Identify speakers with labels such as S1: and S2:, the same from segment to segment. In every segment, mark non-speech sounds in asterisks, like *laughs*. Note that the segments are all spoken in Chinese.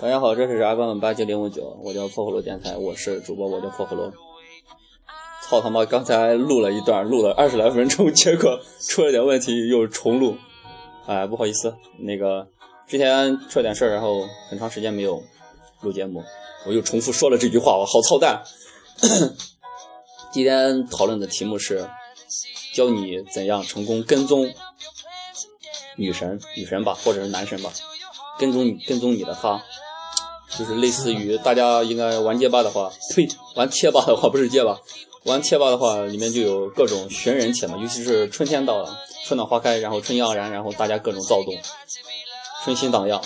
S1: 大家好，这里是 FM 八九零五九，我叫破火罗电台，我是主播，我叫破火罗。操他妈！刚才录了一段，录了二十来分钟，结果出了点问题，又重录。哎，不好意思，那个之前出了点事儿，然后很长时间没有录节目，我又重复说了这句话，我好操蛋。*coughs* 今天讨论的题目是教你怎样成功跟踪女神，女神吧，或者是男神吧，跟踪跟踪你的他。就是类似于大家应该玩街霸的话，*laughs* 呸，玩贴吧的话不是街霸，玩贴吧的话里面就有各种寻人帖嘛，尤其是春天到了，春暖花开，然后春意盎然，然后大家各种躁动，春心荡漾，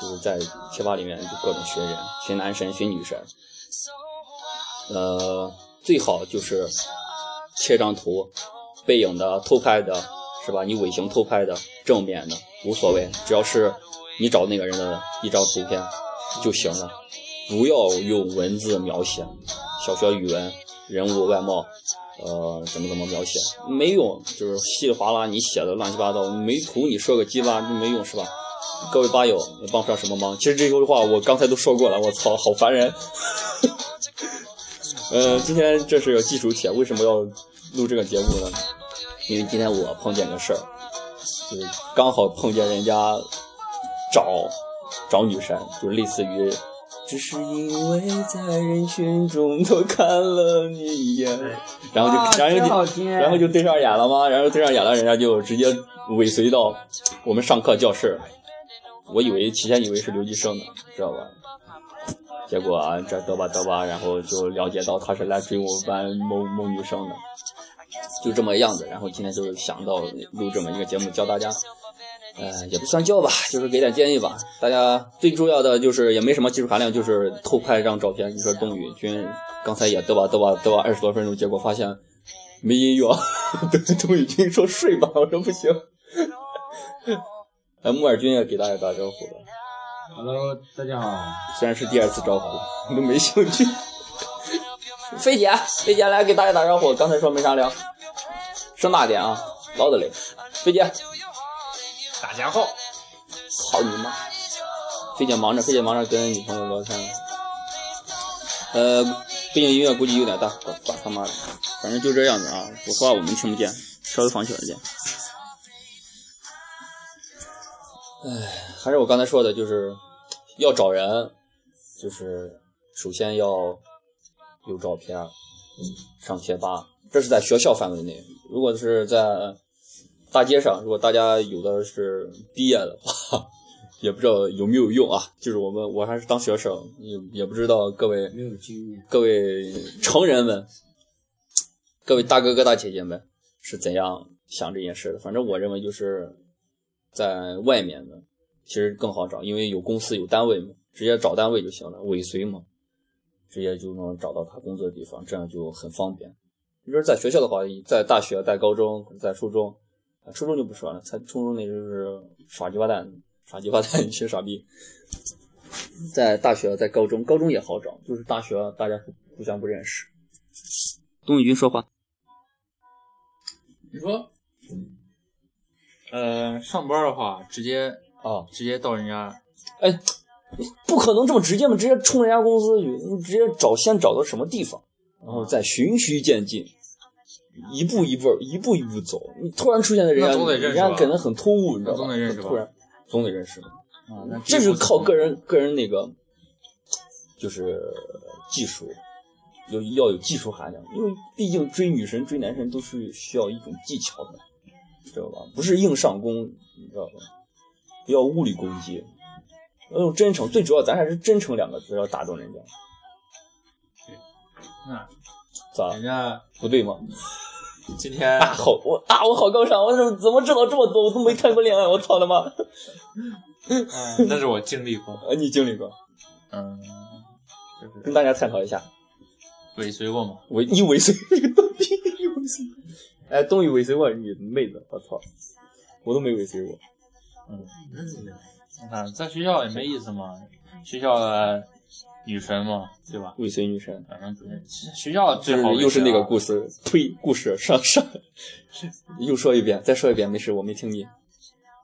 S1: 就是在贴吧里面就各种寻人，寻男神，寻女神，呃，最好就是切张图，背影的、偷拍的，是吧？你尾行偷拍的、正面的无所谓，只要是你找那个人的一张图片。就行了，不要用文字描写。小学语文人物外貌，呃，怎么怎么描写没用，就是稀里哗啦你写的乱七八糟，没图你说个鸡巴没用是吧？各位吧友也帮不上什么忙。其实这句话我刚才都说过了，我操，好烦人。*laughs* 呃，今天这是个技术帖，为什么要录这个节目呢？因为今天我碰见个事儿，就是刚好碰见人家找。找女神，就类似于，只是因为在人群中多看了你一眼，然后就，然后就，然后就对上眼了吗？然后对上眼了，人家就直接尾随到我们上课教室。我以为提前以为是留级生呢，知道吧？结果这得吧得吧，然后就了解到他是来追我们班某某女生的，就这么样子。然后今天就想到录这么一个节目，教大家。呃，也不算教吧，就是给点建议吧。大家最重要的就是也没什么技术含量，就是偷拍一张照片。你说董宇军刚才也嘚吧嘚吧嘚吧二十多分钟，结果发现没音乐。*laughs* 对董宇军说睡吧，我说不行。*laughs* 哎，木耳君也给大家打招呼了。
S2: Hello，大家好。
S1: 虽然是第二次招呼，都没兴趣。*laughs* 飞姐，飞姐来给大家打招呼。刚才说没啥聊，声大点啊，老的嘞。飞姐。
S2: 大家好，
S1: 操你妈！飞姐忙着，飞姐忙着跟女朋友聊天。呃，背景音乐估计有点大，管管他妈的，反正就这样子啊。我说话我们听不见，稍微放小一点。哎，还是我刚才说的，就是要找人，就是首先要有照片，上贴吧，这是在学校范围内。如果是在大街上，如果大家有的是毕业的话，*laughs* 也不知道有没有用啊。就是我们，我还是当学生，也也不知道各位
S2: 没有经验，
S1: 各位成人们，各位大哥哥大姐姐们是怎样想这件事的。反正我认为就是在外面的其实更好找，因为有公司有单位嘛，直接找单位就行了，尾随嘛，直接就能找到他工作的地方，这样就很方便。你说在学校的话，在大学、在高中、在初中。初中就不说了，他初中那就是耍鸡巴蛋，耍鸡巴蛋，一群傻逼。在大学，在高中，高中也好找，就是大学大家互相不认识。东宇军说话，
S2: 你说，呃，上班的话直接
S1: 啊，
S2: 直接到人家，
S1: 哎，不可能这么直接嘛，直接冲人家公司去，你直接找，先找到什么地方，然后再循序渐进。一步一步，一步一步走。你突然出现的人家，人家可能很突兀，你知道吧？突然，总得认识。啊，那这是靠个人个人那个，就是技术，有要有技术含量。因为毕竟追女神、追男神都是需要一种技巧的，知道吧？不是硬上弓，你知道吧？不要物理攻击，要用真诚。最主要，咱还是真诚两个字要打动人家。
S2: 对那
S1: 咋？
S2: 人家
S1: 不对吗？*laughs*
S2: 今天
S1: 啊，好我啊，我好高尚，我怎么怎么知道这么多？我都没谈过恋爱，我操他妈！*laughs*
S2: 嗯，那是我经历过。*laughs*
S1: 呃，你经历过？
S2: 嗯，就是
S1: 跟大家探讨一下。
S2: 尾随过吗？
S1: 尾你尾随这个东西，你尾随？哎，东西尾随过你妹子，我操，我都没尾随过。
S2: 嗯，你看在学校也没意思嘛，学校的女神嘛，对吧？
S1: 尾随女神，
S2: 反正学校最好
S1: 又是那个故事，呸，故事上上，*laughs* 又说一遍，再说一遍，没事，我没听你。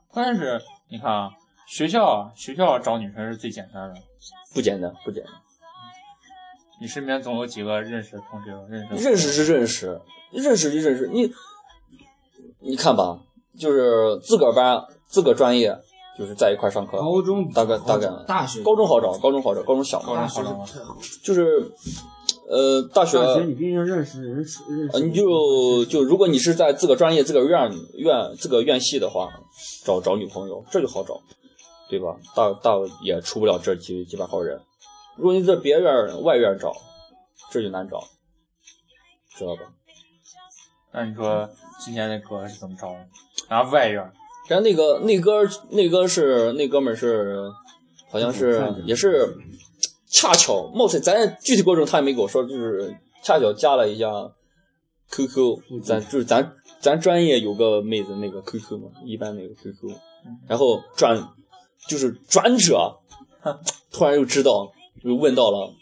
S2: 关键是，你看啊，学校学校找女神是最简单的，
S1: 不简单，不简单。
S2: 你身边总有几个认识的同学，认识
S1: 认识是认识，认识就认识。你你看吧，就是自个儿班、自个儿专业，就是在一块上课。
S3: 高中
S1: 大概大概
S3: 大学
S1: 高中好找，高中好找，高中小
S2: 嘛。高中好
S3: 找
S1: 就是呃，大学
S3: 大学你毕竟认识认识认识。
S1: 你就就如果你是在自个专业、自个院院、自个院系的话，找找女朋友这就好找，对吧？大大也出不了这几几百号人。如果你在别院外院找，这就难找，知道吧？
S2: 那你说今年那哥是怎么找的？然后外院，
S1: 然后那个那哥那哥是那哥们是，好像是也是恰巧貌似咱具体过程他也没跟我说，就是恰巧加了一下 QQ，咱就是咱咱专业有个妹子那个 QQ 嘛，一般那个 QQ，然后转就是转折，*laughs* 突然又知道。就问到了，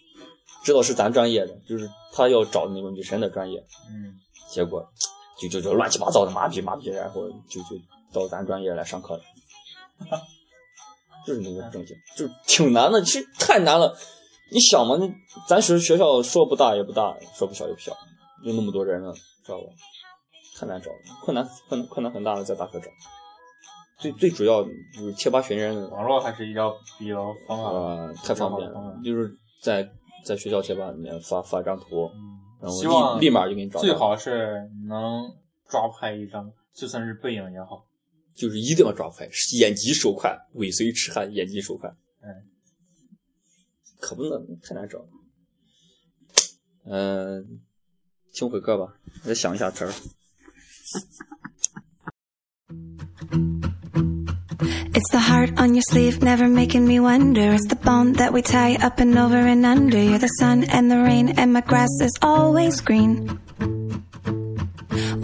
S1: 知道是咱专业的，就是他要找那个女神的专业，
S2: 嗯，
S1: 结果就就就乱七八糟的麻痹麻痹，然后就就到咱专业来上课的，就是那个正经，就挺难的，其实太难了。你想嘛，那咱学学校说不大也不大，说不小也不小，有那么多人呢，知道吧？太难找了，困难困难困难很大的，在大学找。最最主要就是贴吧寻人，
S2: 网络还是比较比较方
S1: 便啊，太方便了。就是在在学校贴吧里面发发张图，然后立立马就给你找。
S2: 最好是能抓拍一张，就算是背影也好，
S1: 就是一定要抓快，眼疾手快，尾随痴汉，眼疾手快。
S2: 嗯，
S1: 可不能太难找。嗯，听会歌吧，我再想一下词儿。
S4: It's the heart on your sleeve, never making me wonder. It's the bone that we tie up and over and under. You're the sun and the rain, and my grass is always green.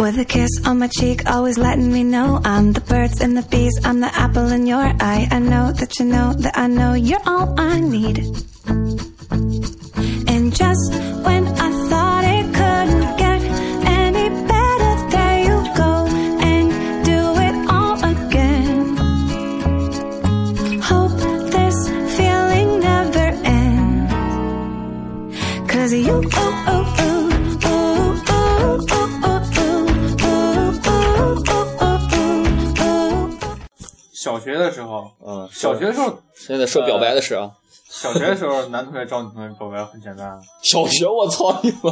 S4: With a kiss on my cheek, always letting me know I'm the birds and the bees, I'm the apple in your eye. I know that you know that I know you're all I need.
S2: 小学的时候，
S1: 现在说表白的事啊。
S2: 小学的时候，男同学找女同学表白很简单。*laughs*
S1: 小学，我操你妈！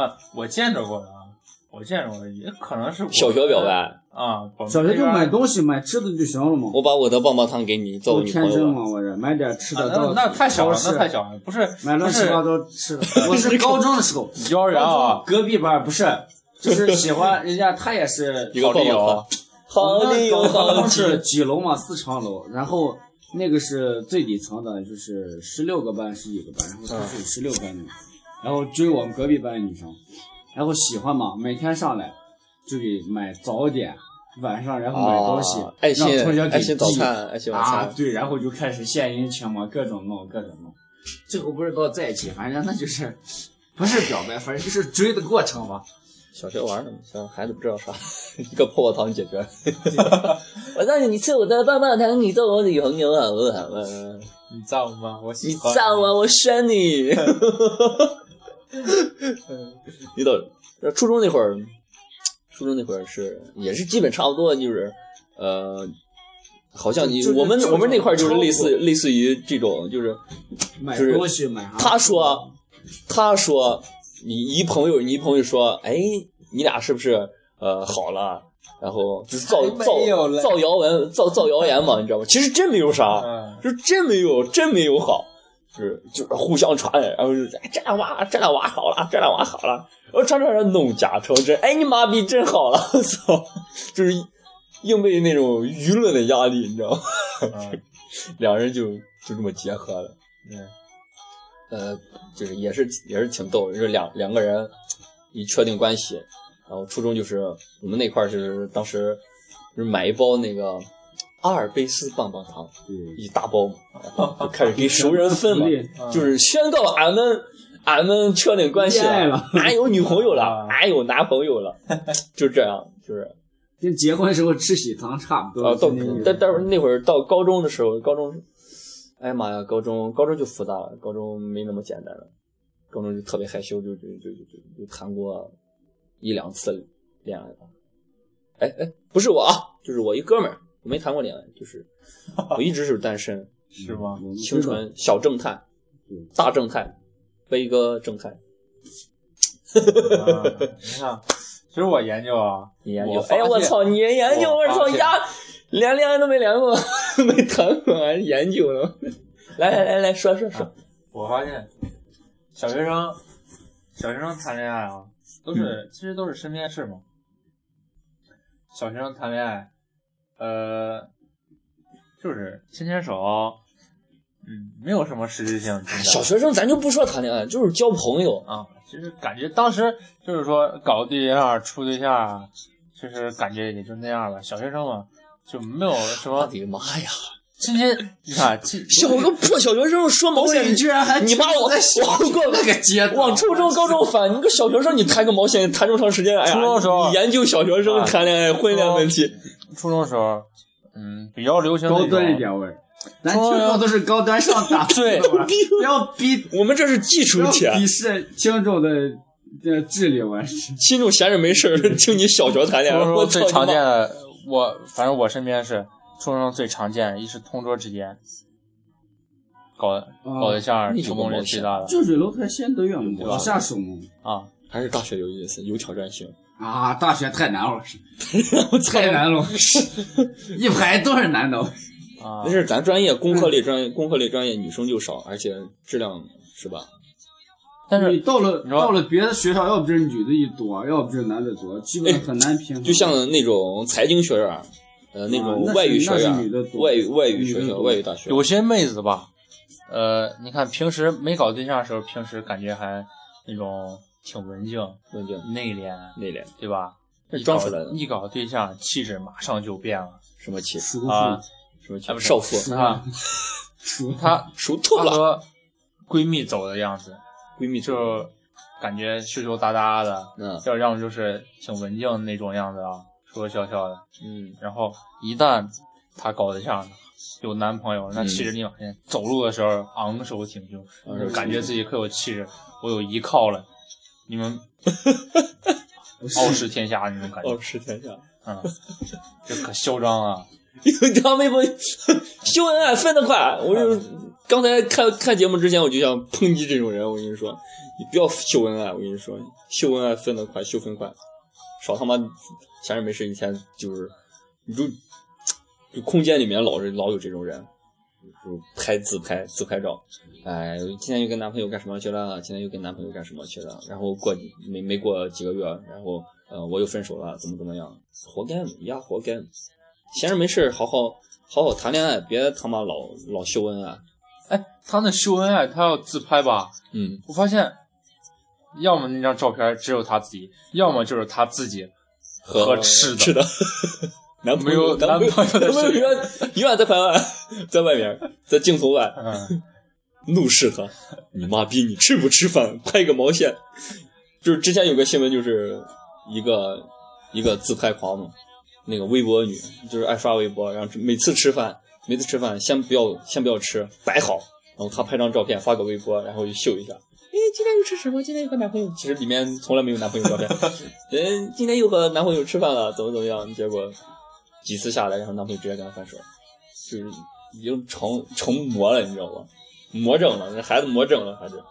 S2: 啊，我见着过的啊，我见着过的，也可能是
S1: 小学表白
S2: 啊。
S3: 小学就买东西，买吃的就行了嘛。
S1: 我把我的棒棒糖给你，做女朋友。
S3: 天真嘛，我这买点吃的。
S2: 那那太小了，那太小了，不是
S3: 买乱七八糟吃的。*laughs* 我是高中的时候，
S2: 幼儿园啊，
S3: 隔壁班不是，就是喜欢人家，他也是
S1: 一个棒棒糖。*laughs* 好
S3: 的有好是几楼嘛，四层楼，然后。那个是最底层的，就是十六个班是一个班，然后他是十六班的，然后追我们隔壁班的女生，然后喜欢嘛，每天上来就给买早点，晚上然后买东西，让同学给
S1: 寄早餐，爱心晚餐
S3: 啊，对，然后就开始献殷勤嘛，各种弄，各种弄，最后不是到在一起，反正那就是 *laughs* 不是表白，反正就是追的过程嘛。
S1: 小学玩的，小孩子不知道啥，*laughs* 一个泡泡糖解决。*laughs* 我让你你吃我的棒棒糖，你做我女朋友好不好啊？
S2: 你造吗？我喜
S1: 你造啊！我选你。*laughs* 你到初中那会儿，初中那会儿是也是基本差不多，就是呃，好像你我们我们那块就是类似类似于这种，就是就是
S3: 东西买
S1: 他说他说。你一朋友，你一朋友说，哎，你俩是不是呃好了？然后就是造造造谣文，造造谣言嘛，你知道吗？其实真没有啥，就真没有，真没有好，就是就是互相传，然后就这俩娃，这俩娃好了，这俩娃好了，然后传传传弄假成真，哎，你妈逼真好了，我 *laughs* 操！就是硬被那种舆论的压力，你知道吗？*laughs* 两人就就这么结合了。
S2: 嗯，
S1: 呃，就是也是也是挺逗，就是两两个人一确定关系，然后初中就是我们那块儿是当时就是买一包那个阿尔卑斯棒棒糖，一大包嘛，*laughs* 就开始给熟人分嘛，就是宣告俺们俺们确定关系
S3: 了，
S1: 俺有女朋友了，俺有男朋友了，*laughs* 就这样，就是
S3: 跟结婚时候吃喜糖差不多
S1: 啊。到但但是那会儿到高中的时候，高中。哎呀妈呀，高中高中就复杂了，高中没那么简单了，高中就特别害羞，就就就就就谈过一两次恋爱吧。哎哎，不是我啊，就是我一哥们儿，我没谈过恋爱，就是 *laughs* 我一直是单身，*laughs*
S2: 是吗？
S1: 清纯小正太，大正太，悲哥正太。
S2: 你看，其实我研究啊，*laughs*
S1: 你研究，哎呀我操，你研究，我操呀！连恋爱都没连过，*laughs* 没谈过，还研究呢。来来来来说说说。
S2: 我发现，小学生，小学生谈恋爱啊，都是其实都是身边事嘛。小学生谈恋爱，呃，就是牵牵手，嗯，没有什么实质性。
S1: 小学生咱就不说谈恋爱，就是交朋友
S2: 啊。其实感觉当时就是说搞对象、处对象，其实感觉也就那样了。小学生嘛。就没有什么。我
S1: 的妈呀！
S2: 今天你看，*laughs*
S1: 小个破小学生说毛线，
S3: 你居然还
S1: 你把我
S3: 往 *laughs* 过那个阶段，
S1: 往初中、高中反。你个小学生，你谈个毛线，谈这么长时间？哎呀，
S2: 初中时候你
S1: 研究小学生谈恋爱、婚恋问题。
S2: 初中时候，嗯，比较流行
S3: 高端一点味儿。咱听说都是高端上档次
S2: 对，*laughs*
S3: 不要逼
S1: 我们这是基础
S3: 帖，鄙视听众的这智力完事。
S1: 听众闲着没事听你小学谈恋爱，我
S2: 最常见的。我反正我身边是初中最常见，一是同桌之间搞搞对象，成功率最大的。
S3: 近水楼台先得月，往下手
S2: 啊，
S1: 还是大学有意思，有挑战性
S3: 啊！大学太难了，*laughs* 太难了，一排都是男的
S2: 啊！
S1: 那是咱专业工科类专业，工科类专业女生就少，而且质量是吧？
S2: 但是
S3: 你到了到了别的学校，要不就是女的一多，要不就是男的多，基本很难平衡。
S1: 就像那种财经学院，呃，那种外语学院、外语外语学校、外语大学，
S2: 有些妹子吧，呃，你看平时没搞对象的时候，平时感觉还那种挺文静、
S1: 文静、
S2: 内敛、
S1: 内敛，
S2: 对吧？
S1: 装出来的。
S2: 一搞对象，气质马上就变了。
S1: 什么气
S3: 质
S2: 啊？
S1: 什么气质？少妇
S2: 啊？*laughs* 她
S1: 熟透了。
S2: 闺蜜走的样子。
S1: 闺蜜
S2: 就感觉羞羞答答的，嗯，要要么就是挺文静那种样子啊，说说笑笑的，
S1: 嗯，
S2: 然后一旦她搞对象有男朋友，那气质立马变，走路的时候昂首挺胸，感觉自己可有气质，我有依靠了，你们 *laughs* 傲视天下那种感觉，
S1: 傲视天下，
S2: 嗯，这可嚣张啊！
S1: 有条微博秀恩爱分得快，我就。刚才看看节目之前，我就想抨击这种人。我跟你说，你不要秀恩爱。我跟你说，秀恩爱分得快，秀分快，少他妈闲着没事一天就是，你就就空间里面老是老有这种人，就拍自拍自拍照。哎，今天又跟男朋友干什么去了？今天又跟男朋友干什么去了？然后过没没过几个月，然后呃我又分手了，怎么怎么样？活该呀，活该！闲着没事好好好好谈恋爱，别他妈老老秀恩爱。
S2: 哎，他那秀恩爱，他要自拍吧？
S1: 嗯，
S2: 我发现，要么那张照片只有他自己，要么就是他自己
S1: 和
S2: 吃的。
S1: 吃的，*laughs* 男朋友男朋友男朋友永远永远在拍外，在外面，在镜头外，
S2: 嗯，
S1: 怒视他，你妈逼你吃不吃饭？拍个毛线！就是之前有个新闻，就是一个一个自拍狂嘛，那个微博女，就是爱刷微博，然后每次吃饭。每次吃饭，先不要，先不要吃，摆好，然后她拍张照片发个微博，然后就秀一下。哎，今天又吃什么？今天又和男朋友，其实里面从来没有男朋友照片。*laughs* 嗯，今天又和男朋友吃饭了，怎么怎么样？结果几次下来，然后男朋友直接跟她分手，就是已经成成魔了，你知道吧？魔怔了，那孩子魔怔了，还是。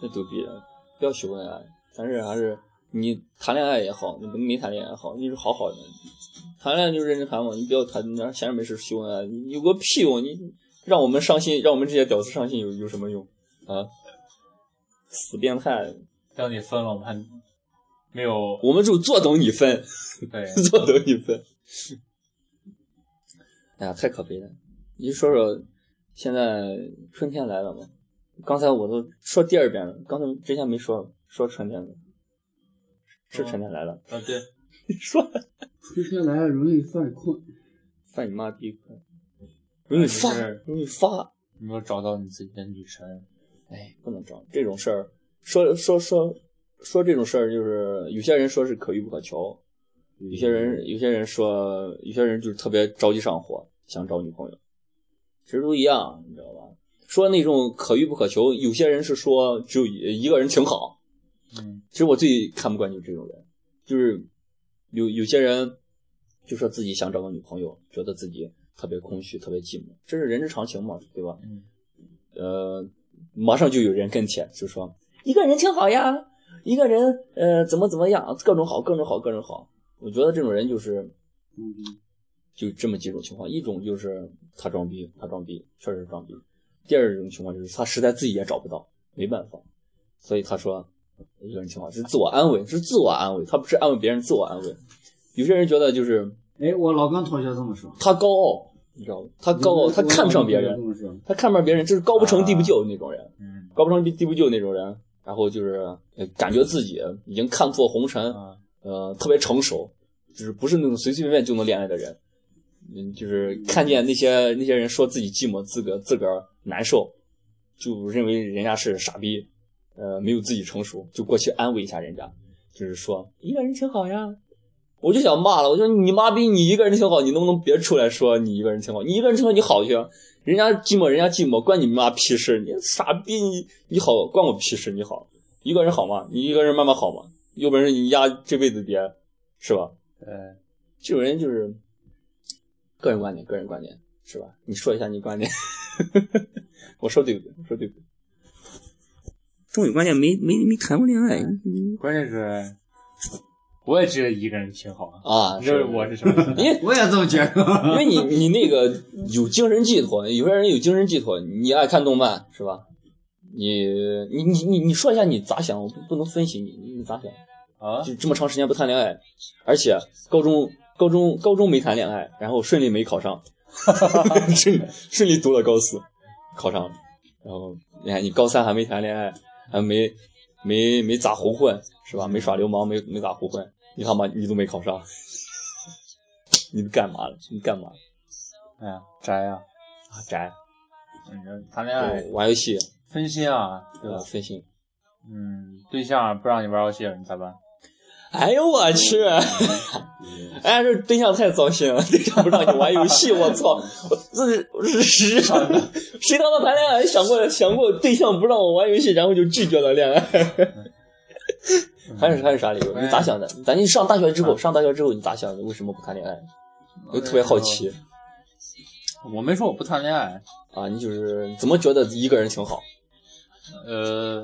S1: 太逗逼了！不要秀恩爱，但是还是你谈恋爱也好，你没谈恋爱也好，你是好好的。谈恋爱就认真谈嘛，你不要谈那闲着没事秀恩爱，有个屁用！你让我们伤心，让我们这些屌丝伤心有有什么用啊？死变态！
S2: 让你分了，我们还没有
S1: 我们就坐等你分，*laughs*
S2: 对，
S1: 坐等你分。哎呀，太可悲了！你说说，现在春天来了吗？刚才我都说第二遍了，刚才之前没说说春天的，是春天来了。
S2: 啊对，*laughs* 你
S1: 说。
S3: 春天来了容易犯困，
S1: 犯你妈逼困，容易发容易发。
S2: 你没有找到你自己的女神，
S1: 哎，不能找这种事儿，说说说说这种事儿，就是有些人说是可遇不可求，有些人有些人说，有些人就是特别着急上火，想找女朋友，其实都一样，你知道吧？说那种可遇不可求，有些人是说只有一一个人挺好，
S2: 嗯
S1: 其实我最看不惯就是这种人，就是有有些人就说自己想找个女朋友，觉得自己特别空虚、特别寂寞，这是人之常情嘛，对吧？
S2: 嗯，
S1: 呃，马上就有人跟帖就说一个人挺好呀，一个人呃怎么怎么样，各种好，各种好，各种好。我觉得这种人就是
S3: 嗯，
S1: 就这么几种情况，一种就是他装逼，他装逼，确实是装逼；第二种情况就是他实在自己也找不到，没办法，所以他说一个人挺好，是自我安慰，是自我安慰，他不是安慰别人，自我安慰。有些人觉得就是
S3: 哎，我老跟同学这么说，
S1: 他高傲，你知道吗？他高傲，他看不上别人他看不上别人，就是高不成低不就那种人。
S2: 嗯
S1: 高不成低不就那种人，然后就是呃感觉自己已经看破红尘，
S2: 啊，
S1: 呃，特别成熟，就是不是那种随随便便就能恋爱的人。嗯，就是看见那些那些人说自己寂寞，自个自个儿难受，就认为人家是傻逼，呃，没有自己成熟，就过去安慰一下人家，就是说一个人挺好呀。我就想骂了，我说你妈逼，你一个人挺好，你能不能别出来说你一个人挺好？你一个人挺好，你好去啊。人家寂寞，人家寂寞，关你妈屁事！你傻逼，你你好，关我屁事！你好，一个人好吗？你一个人慢慢好吗？有本事你丫这辈子别，是吧？
S2: 呃，
S1: 这种人就是个人观点，个人观点，是吧？你说一下你观点，*laughs* 我说对不对？我说对不对？中有观点没没没谈过恋爱
S2: 关键是我也觉得一个人挺好啊，
S1: 啊？
S2: 你知道我是什么心态？
S1: 因为 *laughs*
S3: 我也这么觉得。*laughs*
S1: 因为你你那个有精神寄托，有些人有精神寄托，你爱看动漫是吧？你你你你你说一下你咋想？我不不能分析你，你你咋想？
S2: 啊，
S1: 就这么长时间不谈恋爱，而且高中高中高中没谈恋爱，然后顺利没考上，*laughs* 顺顺利读了高四，考上了，然后你看你高三还没谈恋爱，还没没没咋胡混是吧？没耍流氓，没没咋胡混，你他妈你都没考上，*laughs* 你干嘛了？你干嘛了
S2: 哎呀，宅啊，
S1: 啊？宅，
S2: 嗯，谈恋爱
S1: 玩游戏，
S2: 分心啊，对？
S1: 吧？分心。
S2: 嗯，对象不让你玩游戏，你咋办？
S1: 哎呦我去！哎，这对象太糟心了，对象不让你玩游戏，我操！我这是是谁谁他妈谈恋爱想过想过对象不让我玩游戏，然后就拒绝了恋爱？还是还是啥理由？你咋想的？咱你上大学之后，上大学之后你咋想的？为什么不谈恋爱？我就特别好奇
S2: 我没说我不谈恋爱，
S1: 啊！你就是怎么觉得一个人挺好，
S2: 呃，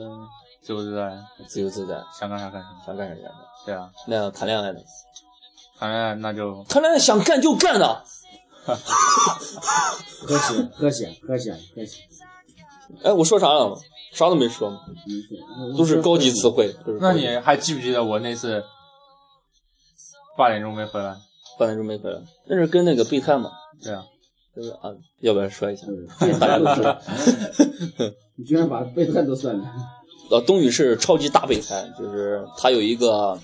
S2: 自由自在，
S1: 自由自在，
S2: 想干啥干啥。
S1: 想干啥干啥？
S2: 对啊，
S1: 那样谈恋爱的？
S2: 谈恋爱那就
S1: 谈恋爱想干就干的。
S3: 和谐，和谐，和谐，和谐。
S1: 哎，我说啥了吗？啥都没说，
S3: 嗯
S1: 都是高级词。汇。
S2: 那你还记不记得我那次八点钟没回来？
S1: 八点钟没回来，那是跟那个备胎嘛，
S2: 对啊，
S1: 对不对啊？要不要说一下？*laughs*
S3: 这
S1: 大家都知道。*laughs*
S3: 你居然把备胎都算了。
S1: 呃，*laughs* 冬雨是超级大备胎，就是他有一个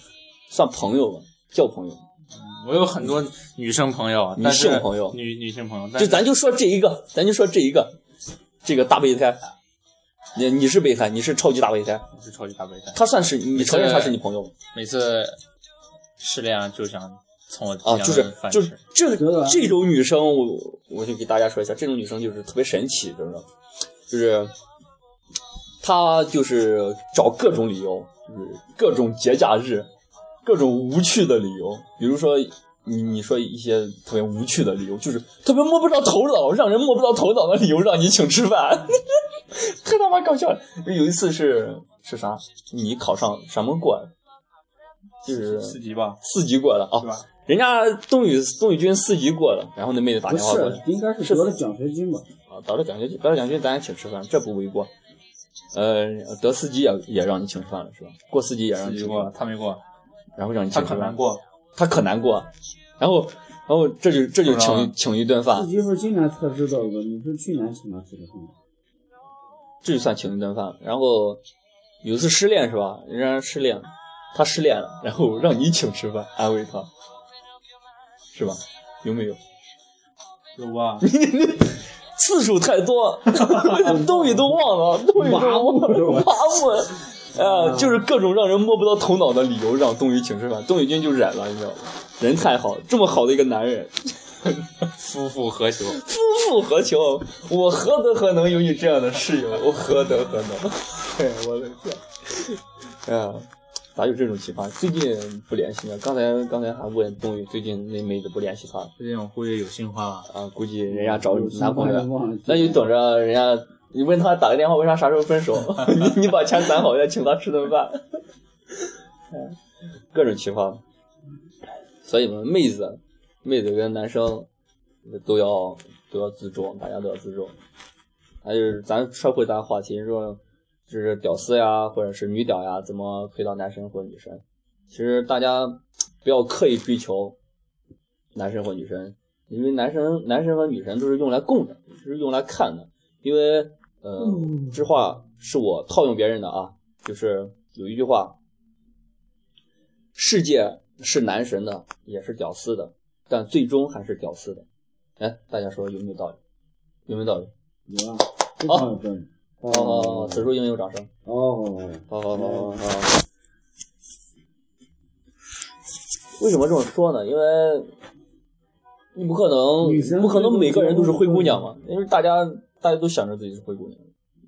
S1: 算朋友吧，叫朋友，
S2: 我有很多女生朋友，
S1: 女性朋友
S2: 女女性朋友，
S1: 就咱就说这一个，咱就说这一个，这个大备胎。你你是备胎，你是超级大备胎，我
S2: 是超级大备胎。
S1: 他算是你承认他是你朋友吗？
S2: 每次失恋就想从我
S1: 啊，就是就是。这这种女生，我我就给大家说一下，这种女生就是特别神奇，知道吗？就是她就是找各种理由，就是各种节假日，各种无趣的理由，比如说你你说一些特别无趣的理由，就是特别摸不着头脑，让人摸不着头脑的理由让你请吃饭，*laughs* 太他妈搞笑了。有一次是是啥？你考上什么过来？就是
S2: 四级吧，
S1: 四级过了啊
S2: 是，吧？
S1: 人家冬雨冬雨军四级过了，然后那妹子打电话过来
S3: 是，应该是得了奖学金吧？
S1: 啊，得了奖学金，得了奖学金咱也请吃饭，这不为过。呃，得四级也也让你请吃饭了是吧？过四级也让
S2: 四级过
S1: 你请吃饭，，
S2: 他没过。
S1: 然后让你
S2: 他
S1: 请吃饭，
S2: 可难过。
S1: 他可难过，然后然后这就这就请请一顿饭
S3: 自，己是今年才知道的，你是去年请他吃的饭。
S1: 这就算请一顿饭。然后有一次失恋是吧？人家失恋，他失恋了，然后让你请吃饭，安慰他，是吧？有没有？
S2: 有啊，*laughs*
S1: 次数太多，*laughs* 东西都忘了，东西都忘了，麻木。呃，就是各种让人摸不到头脑的理由让东宇请吃饭，东宇君就忍了，你知道吗？人太好，这么好的一个男人，
S2: 夫复何求？
S1: 夫复何求？我何德何能有你这样的室友？我何德何能？*laughs* 哎，我的天！哎呀，咋有这种奇葩？最近不联系了？刚才刚才还问东宇，最近那妹子不联系他
S2: 最近我估计有新欢了。
S1: 啊？估计人家找男朋友那就等着人家，你问他打个电话，问他啥时候分手，*laughs* 你你把钱攒好，再请他吃顿饭，各种奇葩。所以嘛，妹子，妹子跟男生都要都要自重，大家都要自重。还有咱说回咱话题，说就是屌丝呀，或者是女屌呀，怎么配到男生或女生？其实大家不要刻意追求男生或女生，因为男生男生和女生都是用来供的，是用来看的。因为呃，这话是我套用别人的啊，就是有一句话：世界是男神的，也是屌丝的，但最终还是屌丝的。哎，大家说有没有道理？有没有道理？
S3: 有啊，非常有道理。
S1: 哦哦哦，此处应有掌声。
S3: 哦，
S1: 好好好好好。为什么这么说呢？因为你不可能，不可能每个人都是灰姑娘嘛。因为大家大家都想着自己是灰姑娘，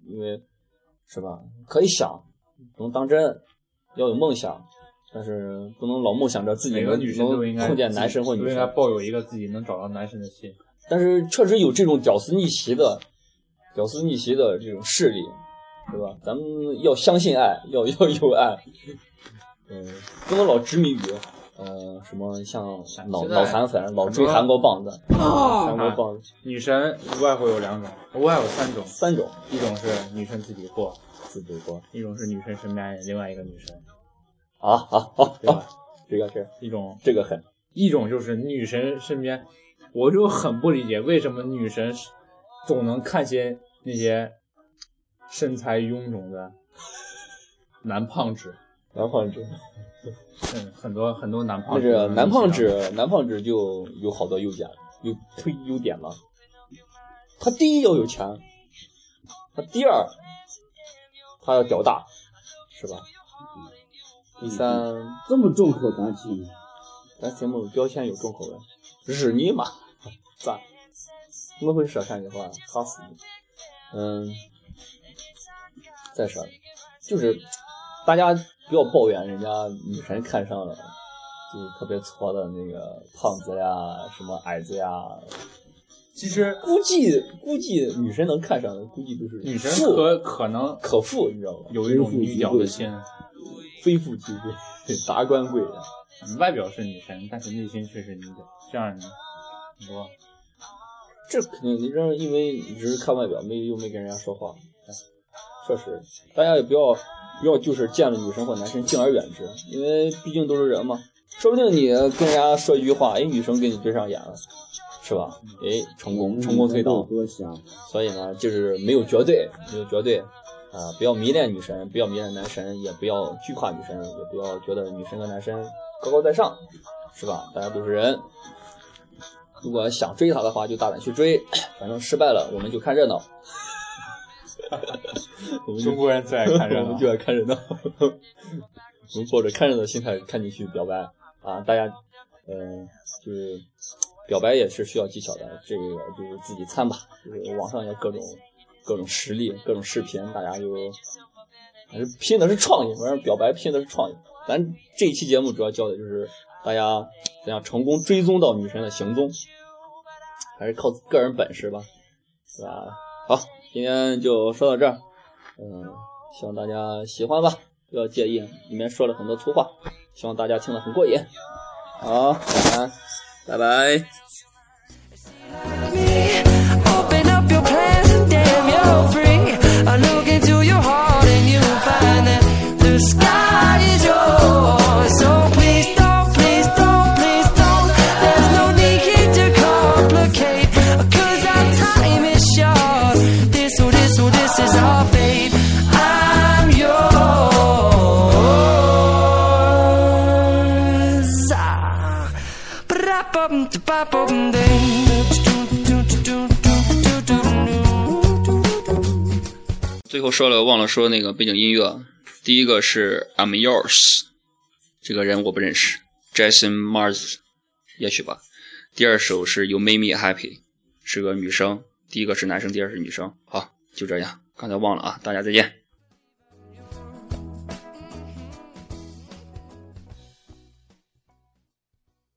S1: 因为是吧？可以想，不能当真，要有梦想，但是不能老梦想着自己能
S2: 女生都应该
S1: 能碰见男神或
S2: 都应该
S1: 女神。
S2: 抱有一个自己能找到男神的心。
S1: 但是确实有这种屌丝逆袭的、屌丝逆袭的这种势力，对吧？咱们要相信爱，要要有爱，嗯，不能老执迷于，呃，什么像脑
S2: 现在
S1: 脑残粉，老追韩国棒子，韩国棒子
S2: 女神无外乎有两种，无外有三种，
S1: 三种
S2: 一种是女神自己过，
S1: 自己过
S2: 一种是女神身边另外一个女神，
S1: 啊啊啊
S2: 对吧
S1: 啊！？这个是
S2: 一种
S1: 这个狠，
S2: 一种就是女神身边，我就很不理解为什么女神总能看些那些身材臃肿的男胖子，
S1: 男胖子，
S2: 嗯，很多很多男胖
S1: 那
S2: 子，
S1: 是男胖子，男胖子就有好多优点，有推优点嘛。他第一要有钱，他第二他要屌大，是吧？第三，
S3: 这么重口咱听，
S1: 咱节目标签有重口味，日你妈，*laughs* 赞！怎么会说陕西话？卡死你！嗯，再说，就是大家不要抱怨人家女神看上了，就是特别矬的那个胖子呀，什么矮子呀。
S2: 其实
S1: 估计估计女神能看上的，估计都是
S2: 女神
S1: 富
S2: 可可能
S1: 可富，你知道吧？
S2: 有一种女屌的心，
S1: 非富即贵，达官贵人。
S2: 外表是女神，但是内心却是女屌，这样你说
S1: 这肯定，你这因为你只是看外表，没又没跟人家说话，哎确实，大家也不要不要就是见了女生或男生敬而远之，因为毕竟都是人嘛，说不定你跟人家说一句话，哎，女生给你对上眼了，是吧？哎，成功成功推倒，
S3: 多想，
S1: 所以呢，就是没有绝对，没有绝对，啊、不要迷恋女神，不要迷恋男神，也不要惧怕女神，也不要觉得女神和男神高高在上，是吧？大家都是人，如果想追她的话，就大胆去追，反正失败了，我们就看热闹。我们
S2: 中国人最爱看热 *laughs*
S1: 我们
S2: 闹
S1: 就。爱看热闹。我们抱着看热闹的心态看进去表白啊，大家，嗯、就是表白也是需要技巧的，这个就是自己参吧，就是网上有各种各种实例、各种视频，大家就还是拼的是创意，反正表白拼的是创意。咱这一期节目主要教的就是大家怎样成功追踪到女神的行踪，还是靠个人本事吧，是吧？好，今天就说到这儿，嗯，希望大家喜欢吧，不要介意，里面说了很多粗话，希望大家听得很过瘾。好，晚安，拜拜。说了忘了说那个背景音乐，第一个是 I'm Yours，这个人我不认识，Jason Mars，也许吧。第二首是 You Make Me Happy，是个女生，第一个是男生，第二是女生。好，就这样，刚才忘了啊，大家再见。